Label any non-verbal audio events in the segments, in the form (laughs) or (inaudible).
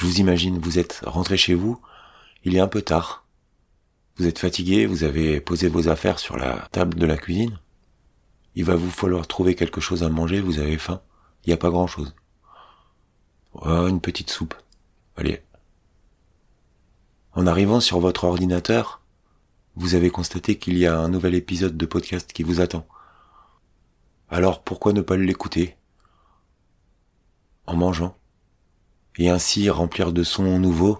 Je vous imagine, vous êtes rentré chez vous, il est un peu tard. Vous êtes fatigué, vous avez posé vos affaires sur la table de la cuisine. Il va vous falloir trouver quelque chose à manger, vous avez faim. Il n'y a pas grand chose. Oh, une petite soupe. Allez. En arrivant sur votre ordinateur, vous avez constaté qu'il y a un nouvel épisode de podcast qui vous attend. Alors pourquoi ne pas l'écouter? En mangeant. Et ainsi remplir de sons nouveaux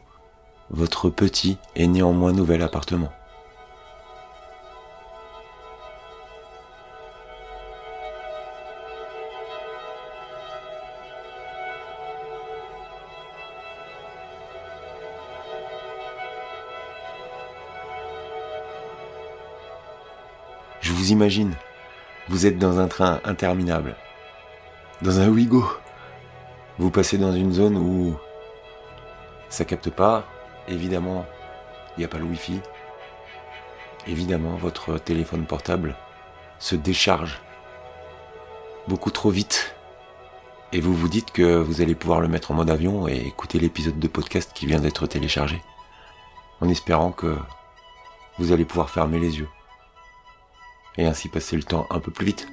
votre petit et néanmoins nouvel appartement. Je vous imagine, vous êtes dans un train interminable, dans un Ouigo. Vous passez dans une zone où ça capte pas, évidemment, il n'y a pas le Wi-Fi. Évidemment, votre téléphone portable se décharge beaucoup trop vite. Et vous vous dites que vous allez pouvoir le mettre en mode avion et écouter l'épisode de podcast qui vient d'être téléchargé. En espérant que vous allez pouvoir fermer les yeux. Et ainsi passer le temps un peu plus vite.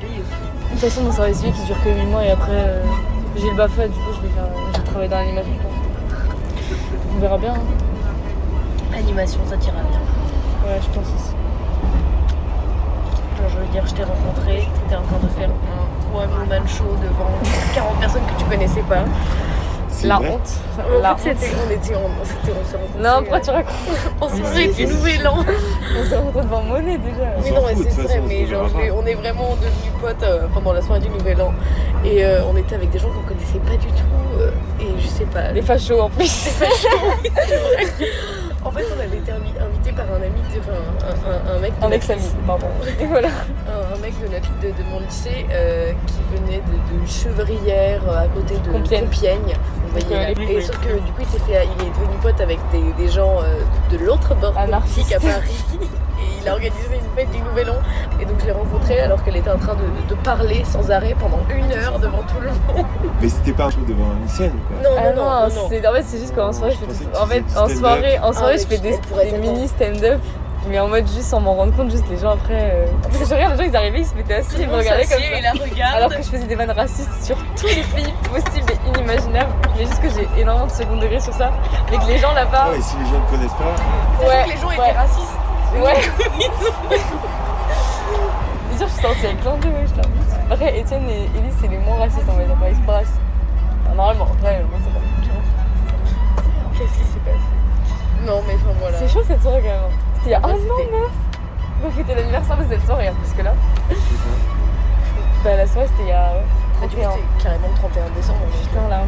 De toute façon, mon service civique qui dure que 8 mois et après euh, j'ai le BAFA, du coup je vais faire. J'ai travaillé dans l'animation. On verra bien. hein. Animation, ça t'ira bien. Ouais, je pense aussi. Genre, je veux dire, je t'ai rencontré, t'étais en train de faire un one woman show devant 40 personnes que tu connaissais pas. La vrai honte. En La fait, honte. on était, en- c'était, on rencontrés. Non, pourquoi tu racontes On s'est rencontrés du nouvel an. On s'est rencontrés devant Monet déjà. Mais non, c'est vrai, mais genre, on est vraiment devenus potes euh, pendant la soirée du nouvel an. Et euh, on était avec des gens qu'on connaissait pas du tout. euh, et je sais pas. Des fachos en plus. En fait, on avait été invi- invité par un ami, de, enfin, un, un- un mec de Un ex-ami, pardon. Et voilà. Mec de, notre, de, de mon lycée euh, qui venait de, de Chevrière euh, à côté de Compiègne. Compiègne. Vous voyez, là. les- Et sauf que du coup il s'est fait, il est devenu pote avec des, des gens euh, de l'autre bord politique à Paris. Et il a organisé une fête du Nouvel An. Et donc je l'ai rencontrée alors qu'elle était en train de, de- de parler sans arrêt pendant une heure devant tout le monde. Mais c'était pas un show devant une scène, quoi. Non, Ah non, non, non, non. c'est- en fait c'est juste qu'en soirée je fais tout- En fait soirée, en Ah, soirée je fais tu- des, mini stand-up. Mais en mode juste sans m'en rendre compte, juste les gens après. euh, Parce que je regarde, les gens ils arrivaient, ils se mettaient assis, ils me regardaient comme ça. et la regarde. Alors que je faisais des vannes racistes sur tous les pays possibles et inimaginables. Mais juste que j'ai énormément de second degré sur ça. Mais que les gens là-bas. Ouais, et si les gens ne connaissent pas, Sachant que les gens ouais. étaient racistes. Ouais. (laughs) Bien sûr, je suis sortie avec plein de wesh là. Après, Étienne et Elise, c'est les moins racistes C'était il y a Ouais, un an, meuf. Va fêter l'anniversaire de cette soirée, parce que là. Bah, la soirée, c'était il y a ouais, Ah, 31. c'était carrément le 31 décembre. donc, Putain, là.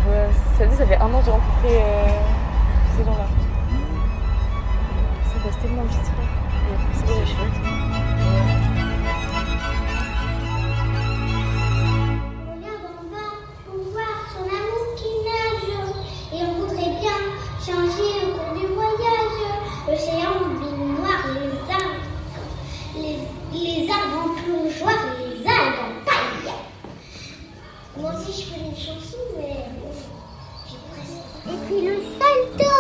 Ça dit, ça fait un an que j'ai rencontré euh, ces gens-là. Ça passe tellement vite, là. C'est chouette. Et puis le salto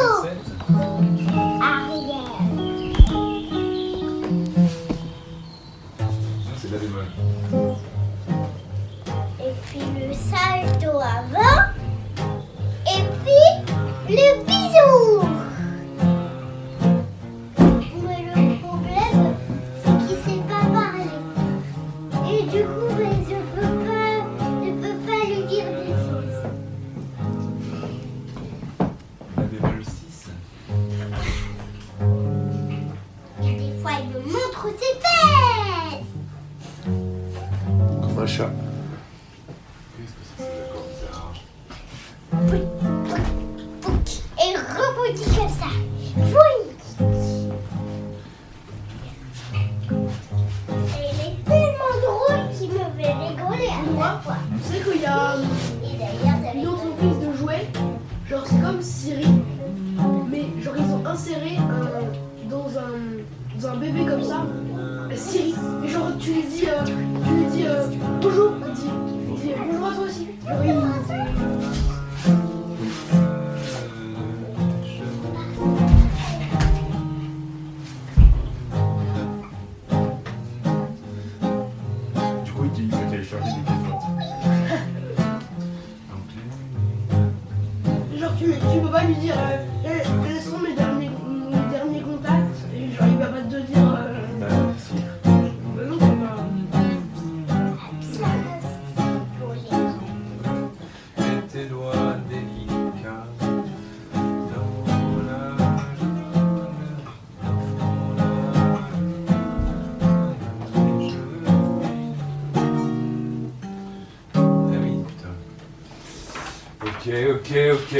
Ok, ok.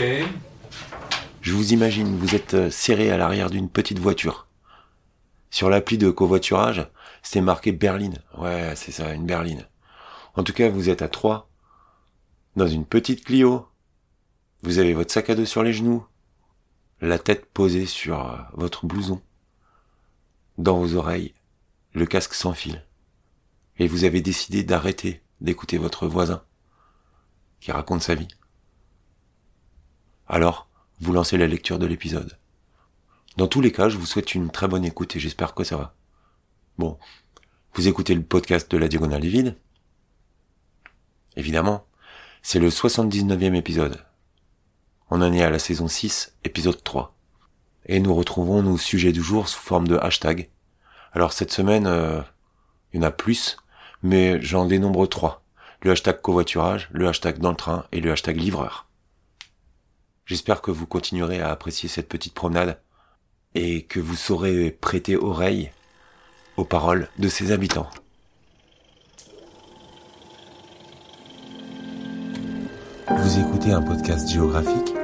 Je vous imagine, vous êtes euh, serré à l'arrière d'une petite voiture. Sur l'appli de covoiturage, c'était marqué berline. Ouais, c'est ça, une berline. En tout cas, vous êtes à trois, dans une petite Clio. Vous avez votre sac à dos sur les genoux, la tête posée sur euh, votre blouson. Dans vos oreilles, le casque sans fil. Et vous avez décidé d'arrêter d'écouter votre voisin, qui raconte sa vie. Alors, vous lancez la lecture de l'épisode. Dans tous les cas, je vous souhaite une très bonne écoute et j'espère que ça va. Bon, vous écoutez le podcast de la Diagonale Vide. Évidemment, c'est le 79e épisode. On en est à la saison 6, épisode 3. Et nous retrouvons nos sujets du jour sous forme de hashtag. Alors cette semaine, euh, il y en a plus, mais j'en dénombre trois. Le hashtag covoiturage, le hashtag dans le train et le hashtag livreur. J'espère que vous continuerez à apprécier cette petite promenade et que vous saurez prêter oreille aux paroles de ses habitants. Vous écoutez un podcast géographique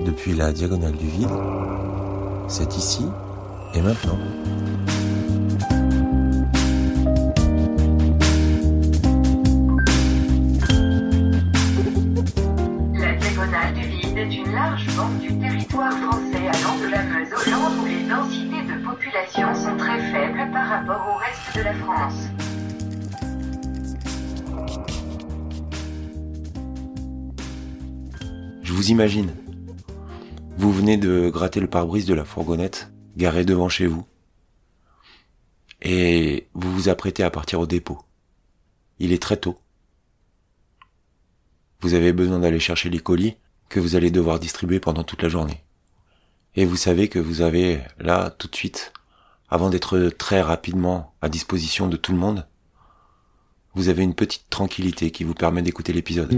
depuis la diagonale du vide. C'est ici et maintenant. Vous imagine. Vous venez de gratter le pare-brise de la fourgonnette, garée devant chez vous. Et vous vous apprêtez à partir au dépôt. Il est très tôt. Vous avez besoin d'aller chercher les colis que vous allez devoir distribuer pendant toute la journée. Et vous savez que vous avez, là, tout de suite, avant d'être très rapidement à disposition de tout le monde, vous avez une petite tranquillité qui vous permet d'écouter l'épisode.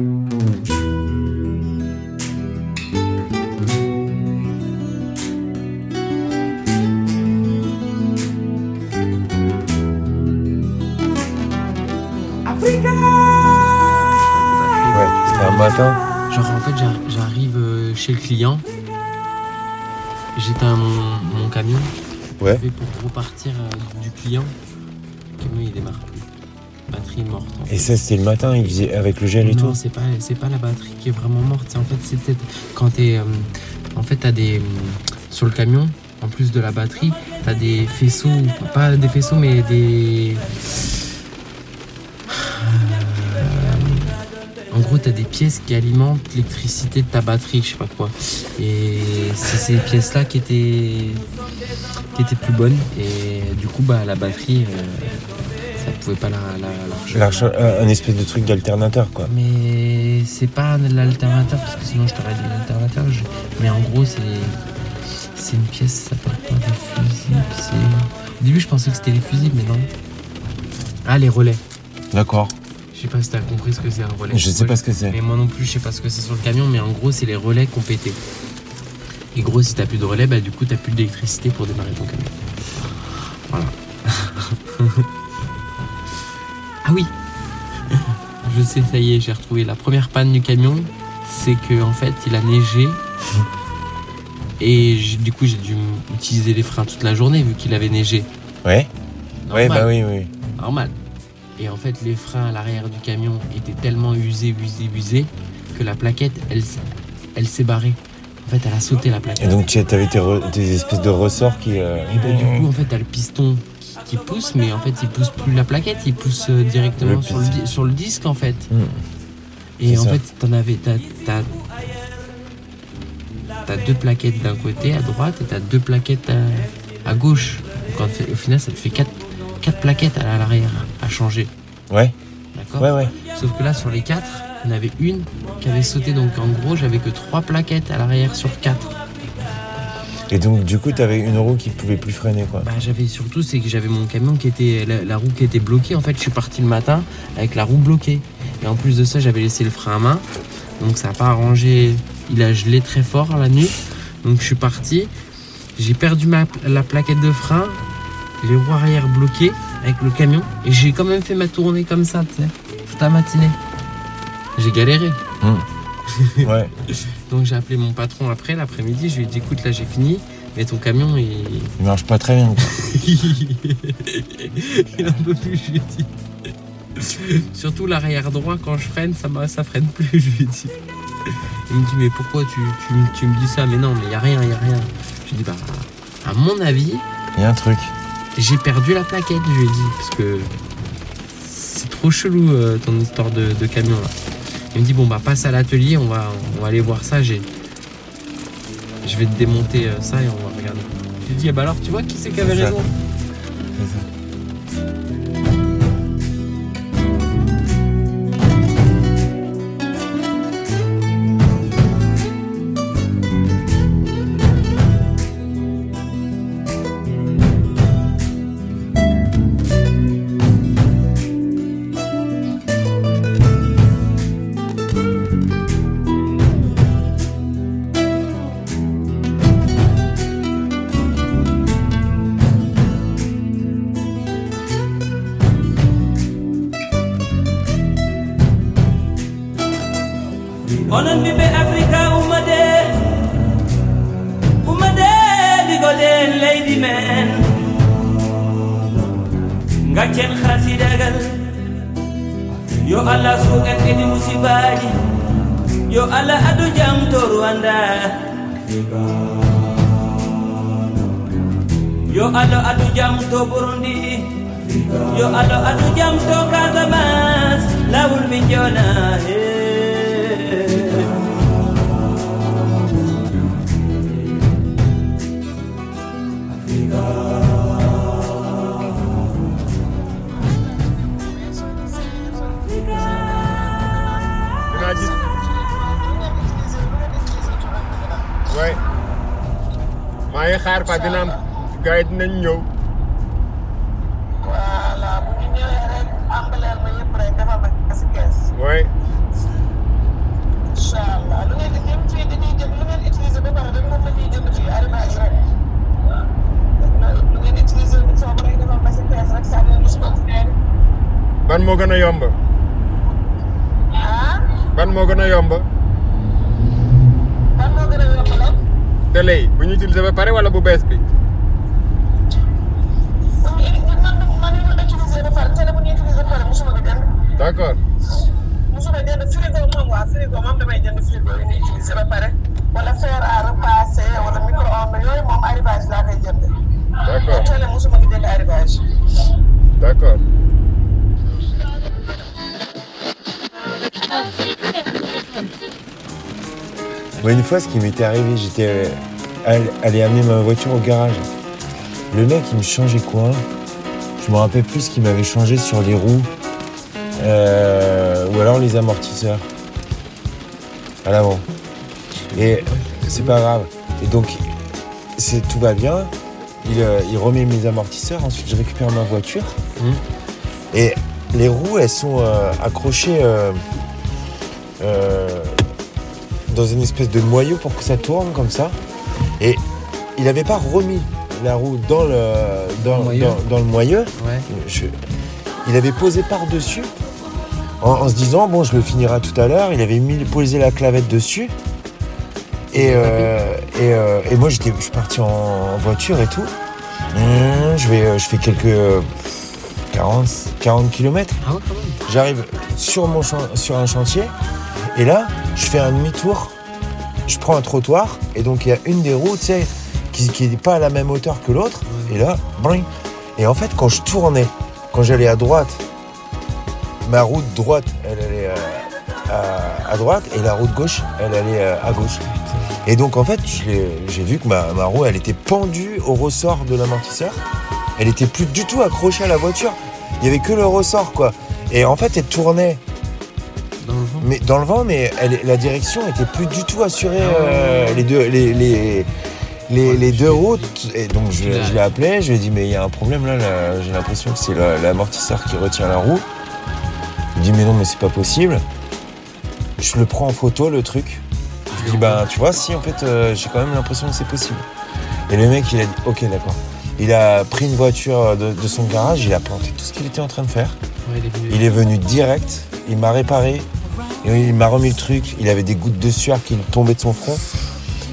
Un matin. Genre en fait j'ar- j'arrive euh, chez le client, j'éteins mon, mon camion, Ouais. je vais pour repartir euh, du client, le camion il démarre plus, batterie morte. en fait. Et ça, c'était le matin, il faisait avec le gel et non, tout? c'est pas, c'est pas la batterie qui est vraiment morte, c'est en fait c'est peut-être quand t'es, euh, en fait t'as des, euh, sur le camion, en plus de la batterie, t'as des faisceaux, pas des faisceaux mais des, En gros, tu as des pièces qui alimentent l'électricité de ta batterie, je sais pas quoi. Et c'est ces pièces-là qui étaient, qui étaient plus bonnes. Et du coup, bah, la batterie, euh, ça pouvait pas la, la, la recharger. un espèce de truc d'alternateur, quoi. Mais c'est pas l'alternateur, parce que sinon je t'aurais dit l'alternateur. je- Mais en gros, c'est c'est une pièce, ça porte pas de fusible. c'est- Au début, je pensais que c'était les fusibles, mais non. Ah, les relais. D'accord. Je sais pas si t'as compris ce que c'est un relais. Je sais pas ce que c'est. Mais moi non plus, je sais pas ce que c'est sur le camion, mais en gros, c'est les relais qu'on pété. Et gros, si t'as plus de relais, bah du coup, t'as plus d'électricité pour démarrer ton camion. Voilà. (laughs) ah oui (laughs) Je sais, ça y est, j'ai retrouvé la première panne du camion. C'est que en fait, il a neigé. Et du coup, j'ai dû utiliser les freins toute la journée vu qu'il avait neigé. Ouais Ouais, Normal bah oui, oui. normal. Et en fait, les freins à l'arrière du camion étaient tellement usés, usés, usés que la plaquette, elle, elle s'est barrée. En fait, elle a sauté la plaquette. Et donc tu avais tes, espèces de ressorts qui. euh, Et ben, du coup, en fait, t'as le piston qui, qui pousse, mais en fait, il pousse plus la plaquette, il pousse euh, directement Le sur, le, di- sur le disque, en fait. Hmm. Et en ça. fait, t'en avais. T'as, deux plaquettes d'un côté à droite et t'as deux plaquettes à, à gauche. Donc, en fait, au final, ça te fait quatre, quatre plaquettes à l'arrière à changer. Ouais, D'accord ouais, ouais. Sauf que là, sur les quatre, il y en avait une qui avait sauté. Donc, en gros, j'avais que trois plaquettes à l'arrière sur quatre. Et donc du coup, t'avais une roue qui pouvait plus freiner quoi. Bah, j'avais surtout, c'est que j'avais mon camion qui était, la, la roue qui était bloquée. En fait, je suis parti le matin avec la roue bloquée. Et en plus de ça, j'avais laissé le frein à main. Donc, ça n'a pas arrangé. Il a gelé très fort la nuit. Donc, je suis parti. J'ai perdu ma, la plaquette de frein, les roues arrière bloquées avec le camion. Et j'ai quand même fait ma tournée comme ça, tu sais, toute la matinée. J'ai galéré. Ouais. (laughs) Donc, j'ai appelé mon patron après, l'après-midi. Je lui ai dit, écoute, là, j'ai fini. Mais ton camion, il, Il marche pas très bien. (laughs) il en peut plus, je lui ai dit. (laughs) Surtout l'arrière droit, quand je freine, ça, m'a- ça freine plus, je lui ai dit. Il me dit, mais pourquoi tu, tu, me- tu me dis ça? Mais non, mais il n'y a rien, il n'y a rien. Je lui ai dit, bah, à mon avis, Il y a un truc. J'ai perdu la plaquette, je lui ai dit. Parce que c'est trop chelou euh, ton histoire de, de camion là. Il me dit, bon, bah, passe à l'atelier, on va, on va aller voir ça. J'ai... Je vais te démonter euh, ça et on va regarder. Je lui ai dit, ah bah alors, tu vois qui c'est qui avait ça. Onon ɓiɓɓe africa ummade ummade ɗigoɗen leydi men gaccen hasidagal yo allah suuƙen ɗiɗi musibaji yo allah adu jam to rwanda yo allah adu jam to burundi. Yo allah adu jam to casamas lawol min jona. Xaar fa dina am gars yi dinañ ñëw voilà bu ñu ñëwee rek emballeel ma yëpp rek defal ma si kees waay incha allah lu ngeen di jëm fii dañuy jëm lu ngeen utilisé ba pare rek moom la ñuy jënd fii arrivage rek lu ngeen utilisé bu soob rek defal ma si kees rek sànni lu ban moo gën a yomb ah ban moo gën a yomb télé yi bu ñu utiliser ba pare wala bu bees bi. d' accord. mosuma jënd frigo moom waa frigo moom damay jënd frigo yi ñuy utiliser ba pare wala fer à repasser wala micro-ondes yooyu moom arrivage laa koy jënd. d' accord télé mosuma jënd arrivage. d' accord. Moi, une fois, ce qui m'était arrivé, j'étais euh, all- allé amener ma voiture au garage. Le mec, il me changeait quoi? Je me rappelle plus ce qu'il m'avait changé sur les roues. euh, ou alors les amortisseurs. À l'avant. Et c'est pas grave. Et donc, c'est tout va bien. Il, euh, il remet mes amortisseurs. Ensuite, je récupère ma voiture. Mhm. Et les roues, elles sont euh, accrochées euh, euh, dans une espèce de noyau pour que ça tourne comme ça. Et il n'avait pas remis la roue dans le, dans, Le moyeu. dans- dans le moyeu. Ouais. Je- il avait posé par-dessus en, en se disant bon je le finirai tout à l'heure. Il avait mis, posé la clavette dessus. Et, euh, et, euh, et moi j'étais, je suis parti en, en voiture et tout. Hum, Je, vais, je fais quelques euh, 40, 40 km. J'arrive sur, mon sur un chantier et là, je fais un demi-tour je prends un trottoir et donc il y a une des roues, tu sais, qui, qui est pas à la même hauteur que l'autre. Et là, bring. Et en fait, quand je tournais, quand j'allais à droite, ma route droite, elle allait euh, à, droite et la route gauche, elle allait euh, à gauche. Et donc en fait, j'ai vu que ma, roue, elle était pendue au ressort de l'amortisseur. Elle était plus du tout accrochée à la voiture. Il y avait que le ressort, quoi. Et en fait, elle tournait. Mais dans le vent, mais elle- la direction était plus du tout assurée. euh, les deux, les, les, les, les deux routes. Et donc je, je l'ai appelé, je lui ai dit mais il y a un problème là. là, J'ai l'impression que c'est la- l'amortisseur qui retient la roue. Il me dit mais non mais c'est pas possible. Je le prends en photo le truc. Je dis bah tu vois si en fait euh, j'ai quand même l'impression que c'est possible. Et le mec il a dit ok d'accord. Il a pris une voiture de, de son garage, il a planté tout ce qu'il était en train de faire. Ouais, il est venu. Il est venu direct, il m'a réparé, et il m'a remis le truc. Il avait des gouttes de sueur qui tombaient de son front.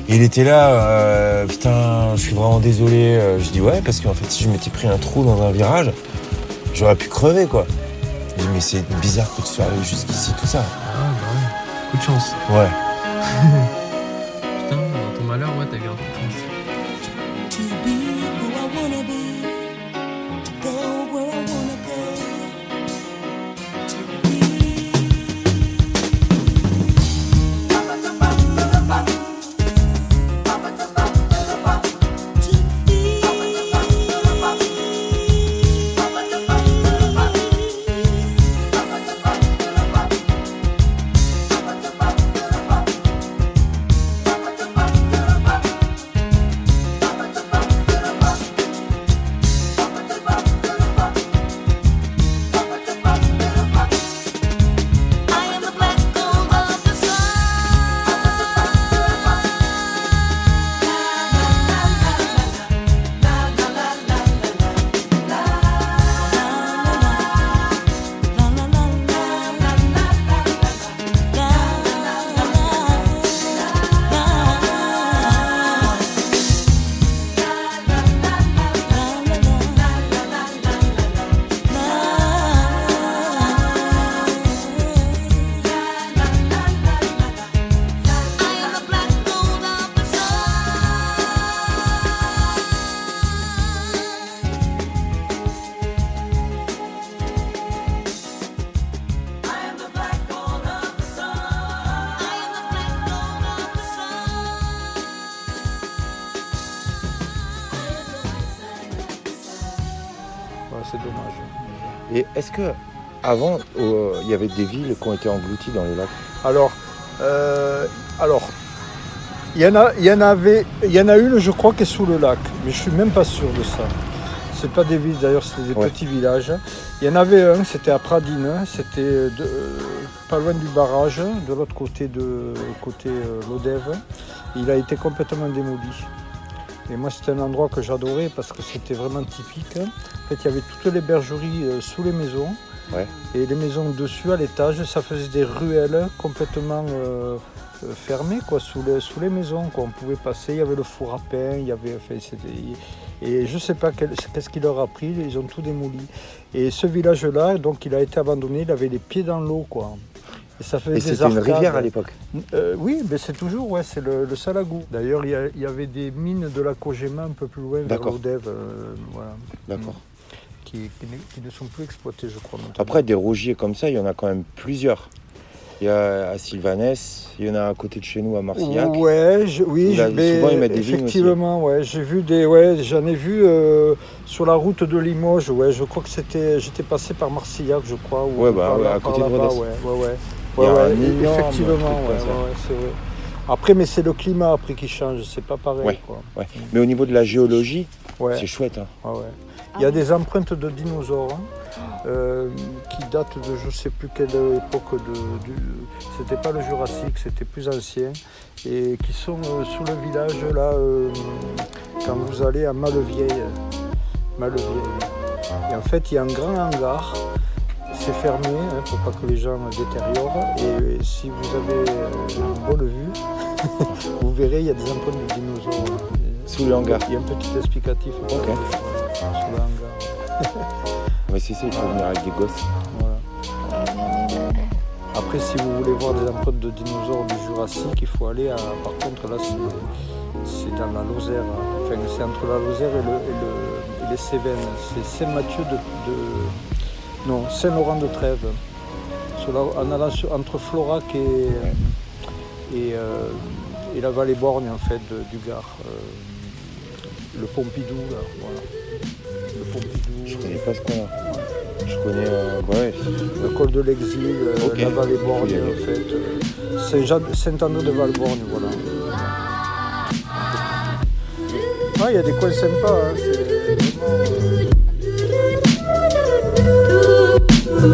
Et il était là, euh, putain, je suis vraiment désolé. Euh, Je dis ouais, parce qu'en fait, si je m'étais pris un trou dans un virage, j'aurais pu crever quoi. Je dis mais c'est bizarre que tu sois arrivé jusqu'ici, tout ça. Ah, bah ouais. Coup de chance. Ouais. (laughs) Putain, dans ton malheur, ouais, t'as eu un coup de chance. Et est-ce que avant, euh, il y avait des villes qui ont été englouties dans le lac Alors, euh, alors, il y en a, il y en avait, il y en a une, je crois, qui est sous le lac, mais je suis même pas sûr de ça. C'est pas des villes d'ailleurs, c'est des Ouais. petits villages. Il y en avait un, c'était à Pradine, c'était de- euh, pas loin du barrage, de l'autre côté de côté Lodève. Il a été complètement démoli. Et moi, c'était un endroit que j'adorais parce que c'était vraiment typique. En fait, il y avait toutes les bergeries euh, sous les maisons. Ouais. Et les maisons dessus, à l'étage, ça faisait des ruelles complètement euh, euh, fermées, quoi, sous les, sous les maisons. Quoi. On pouvait passer, il y avait le four à pain, il y avait... enfin, et je ne sais pas qu'est-ce qu'il leur a pris, ils ont tout démoli. Et ce village-là, donc, il a été abandonné, il avait les pieds dans l'eau, quoi. Et ça faisait Et des c'était une rivière à l'époque Euh, oui, mais c'est toujours, ouais, c'est le, le Salagou. D'ailleurs, il y, avait des mines de la Kojima un peu plus loin, vers D'accord. l'Odève, euh, voilà, D'accord. qui, qui ne- qui ne sont plus exploités, je crois. maintenant. Après, des rougiers comme ça, il y en a quand même plusieurs. Il y a à Sylvanès, il y en a à côté de chez nous à Marcillac. Ouais, je- oui, mais souvent, ils mettent des effectivement, ouais, j'ai vu des, ouais, j'en ai vu euh, sur la route de Limoges, ouais, je crois que c'était, j'étais passé par Marcillac, je crois, ou Ouais, bah, ouais, là- à côté de là-bas, Rodez. ouais, ouais, ouais, Il y a ouais, un ouais, énorme effectivement, ouais, c'est vrai. Après, mais c'est le climat après qui change, c'est pas pareil, Ouais, quoi. ouais. Mais au niveau de la géologie, Ouais. c'est chouette. hein. Ah ouais. Il y a des empreintes de dinosaures hein, euh, qui datent de je sais plus quelle époque de. Du, c'était pas le Jurassique, c'était plus ancien. Et qui sont euh, sous le village là euh, quand vous allez à Malevieille. Malevieille. Et en fait il y a un grand hangar. C'est fermé hein, pour pas que les gens détériorent. Et si vous avez euh, une bonne vue, (laughs) vous verrez il y a des empreintes de dinosaures. Sous le hangar. Il y a un petit explicatif. Ok. Voilà, sous le hangar. Ouais, c'est ça, il faut venir avec des gosses. Après, si vous voulez voir des empreintes de dinosaures du Jurassique, il faut aller à. Par contre, là, c'est, dans la Lozère. hein. Enfin, c'est entre la Lozère et, le, et, le- et les Cévennes. C'est Saint-Mathieu de, de- Non, Saint-Laurent de Trèves. Sur la- en allant sur- entre Florac et, et, euh, et la vallée Borgne, en fait, de- du Gard. Euh, le Pompidou, là, voilà. Le Pompidou. Je connais pas ce coin-là. Je connais. euh, ouais. Le col de l'exil, euh, la vallée Borgne, en fait. euh, Saint-André de Valborgne, voilà. Ah, il y a des coins sympas, hein, Voilà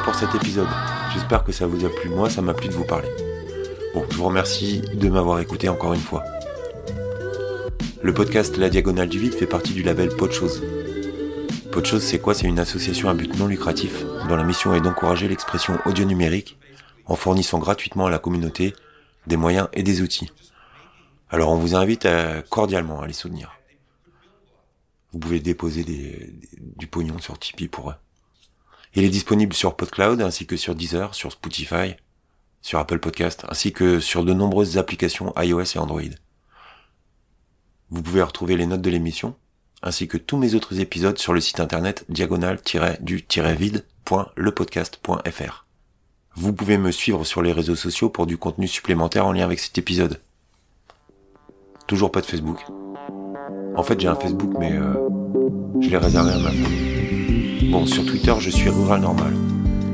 pour cet épisode. J'espère que ça vous a plu. Moi, ça m'a plu de vous parler. Bon, je vous remercie de m'avoir écouté encore une fois. Le podcast La Diagonale du Vide fait partie du label Podchose. Podchose, c'est quoi? C'est une association à but non lucratif dont la mission est d'encourager l'expression audio numérique en fournissant gratuitement à la communauté des moyens et des outils. Alors on vous invite à- cordialement à les soutenir. Vous pouvez déposer du pognon sur Tipeee pour eux. Il est disponible sur PodCloud ainsi que sur Deezer, sur Spotify, sur Apple Podcast, ainsi que sur de nombreuses applications iOS et Android. Vous pouvez retrouver les notes de l'émission, ainsi que tous mes autres épisodes sur le site internet diagonal-du-vide.lepodcast.fr. Vous pouvez me suivre sur les réseaux sociaux pour du contenu supplémentaire en lien avec cet épisode. Toujours pas de Facebook. En fait, j'ai un Facebook, mais je l'ai réservé à ma femme. Bon, sur Twitter, je suis Rural Normal.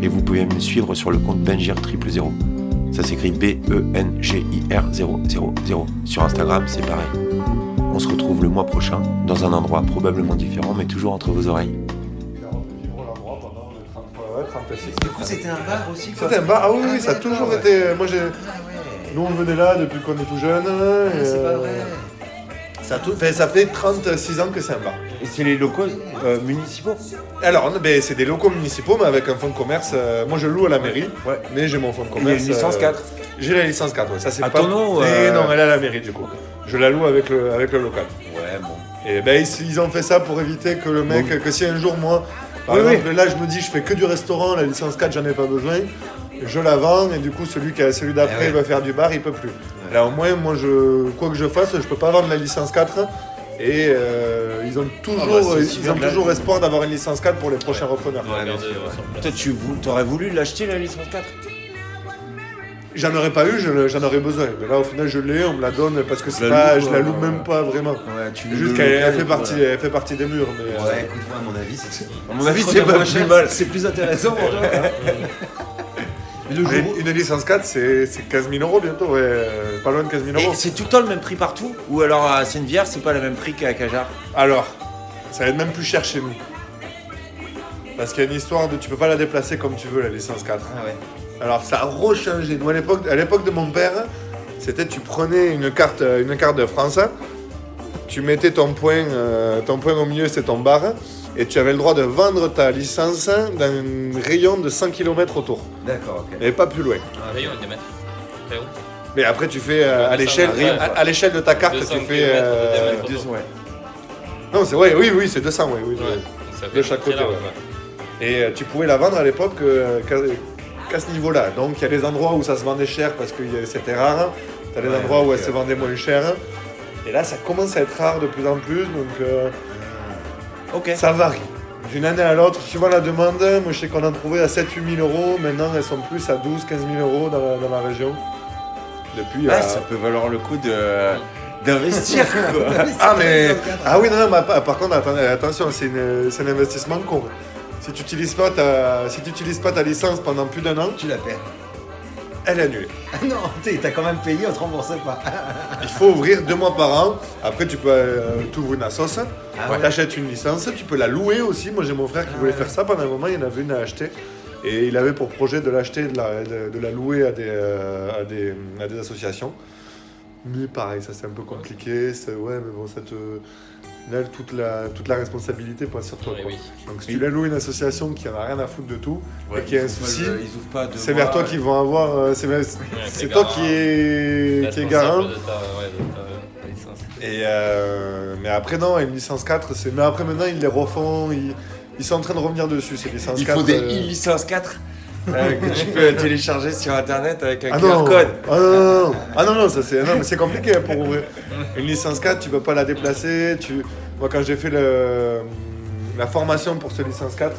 Et vous pouvez me suivre sur le compte Benjir 000. Ça s'écrit B-E-N-G-I-R 000. Sur Instagram, c'est pareil. On se retrouve le mois prochain, dans un endroit probablement différent, mais toujours entre vos oreilles. Du coup, c'était un bar aussi quoi. C'était un bar, ah oui, oui, ça a toujours été. Moi, j'ai. Nous, on venait là depuis qu'on est tout jeune. et, c'est pas euh, vrai. Ça, a tout- enfin, ça fait 36 ans que c'est un bar. Et c'est les locaux euh, municipaux? Alors, ben, c'est des locaux municipaux, mais avec un fonds de commerce. euh, moi, je loue à la mairie, mais j'ai mon fonds de Il y a commerce. une licence euh, 4. J'ai la licence 4, ouais. Ça, c'est À pas. ton nom, euh, non, elle est à la mairie, du coup. Je la loue avec le, avec le local. Ouais, bon. Et ben, ils, ils ont fait ça pour éviter que le mec, que si un jour, moi, par Oui, exemple, là, je me dis, je fais que du restaurant, la licence 4, j'en ai pas besoin. Je la vends, et du coup, celui, qui a, celui d'après Eh ouais. va faire du bar, il peut plus. Là, au moins, moi, je, quoi que je fasse, je peux pas vendre la licence 4. Et euh, ils ont toujours, Ah bah, c'est aussi ils ont toujours espoir d'avoir une licence 4 pour les prochains repreneurs. Toi, tu vou- t'aurais voulu l'acheter la licence 4 J'en aurais pas eu, j'en aurais besoin. Mais là, au final, je l'ai, on me la donne parce que c'est pas, je la euh, loue même pas vraiment. tu Juste qu'elle elle fait, partie, elle fait partie des murs. Mais, euh, Ouais, écoute, moi, à mon avis, c'est. À mon avis, c'est pas plus mal. C'est plus intéressant pour toi. (laughs) Mais une licence 4, c'est c'est 15 000 euros bientôt, ouais, euh, pas loin de 15 000 Et euros. c'est tout le temps le même prix partout? Ou alors à Sainte-Vierge, c'est pas le même prix qu'à Cajar Alors, ça va être même plus cher chez nous. Parce qu'il y a une histoire de tu peux pas la déplacer comme tu veux la licence 4. Ah ouais. Alors ça a rechangé. Nous à l'époque, à l'époque de mon père, c'était tu prenais une carte, une carte de France, tu mettais ton point, euh, ton point au milieu, c'est ton bar, et tu avais le droit de vendre ta licence dans un rayon de 100 km autour. D'accord, ok. Et pas plus loin. Un rayon, des mètres. Très haut. Mais après tu fais euh, à l'échelle, Ouais, à, à l'échelle de ta carte, 200 tu fais. kilomètres de euh, diamètre deux- autour. ouais. Non, c'est ouais, oui, oui, c'est 200, oui, oui. Ouais, de- chaque très côté. large, ouais. Et euh, tu pouvais la vendre à l'époque euh, qu'à ce niveau-là. Donc il y a des endroits où ça se vendait cher parce que c'était rare. Tu as des Ouais, endroits où elle se vendait moins cher. Et là, ça commence à être rare de plus en plus. Donc euh, ça varie. D'une année à l'autre, suivant la demande, moi je sais qu'on en trouvait à 7-8 000 euros. Maintenant, elles sont plus à 12-15 000 euros dans la, dans la région. Depuis. Ah, euh, ça peut valoir le coup de d'investir (laughs) ah mais ah oui non, non mais par contre attendez, attention c'est un investissement con. Si tu n'utilises pas ta si utilises pas ta licence pendant plus d'un an, tu la perds. Elle est annulée. Ah non, (laughs) t'es- t'as quand même payé, on te remboursait pas. (laughs) Il faut ouvrir deux mois par an. Après tu peux euh, t'ouvres une assos, Ah ouais. t'achètes une licence, tu peux la louer aussi. Moi j'ai mon frère qui voulait faire ça pendant un moment, il en avait une à acheter. Et il avait pour projet de l'acheter, de la, de, de la louer à des, euh, à, des, à des associations. Mais pareil, ça c'est un peu compliqué. c'est- Ouais, mais bon, ça te. Final, toute la, toute la responsabilité passe sur toi. Ouais, quoi. oui. Donc si tu la loues une association qui en a rien à foutre de tout, Ouais, et qui a un souci, c'est vers toi qu'ils vont avoir. euh, c'est toi qui est, qui est garant. de ta- ouais, de ta- ta licence. Et euh, mais après non, une licence 4, c'est. Mais après maintenant ils les refont, ils, ils sont en train de revenir dessus, ces licences Il 4. faut des euh, e-licence 4 euh, que tu peux (laughs) télécharger sur internet avec un Ah QR non, code. ah non, non, non. Ah non, non, ça c'est non, mais c'est compliqué hein, pour ouvrir. Une licence 4, tu peux pas la déplacer. Tu... Moi, quand j'ai fait le... la formation pour ce licence 4,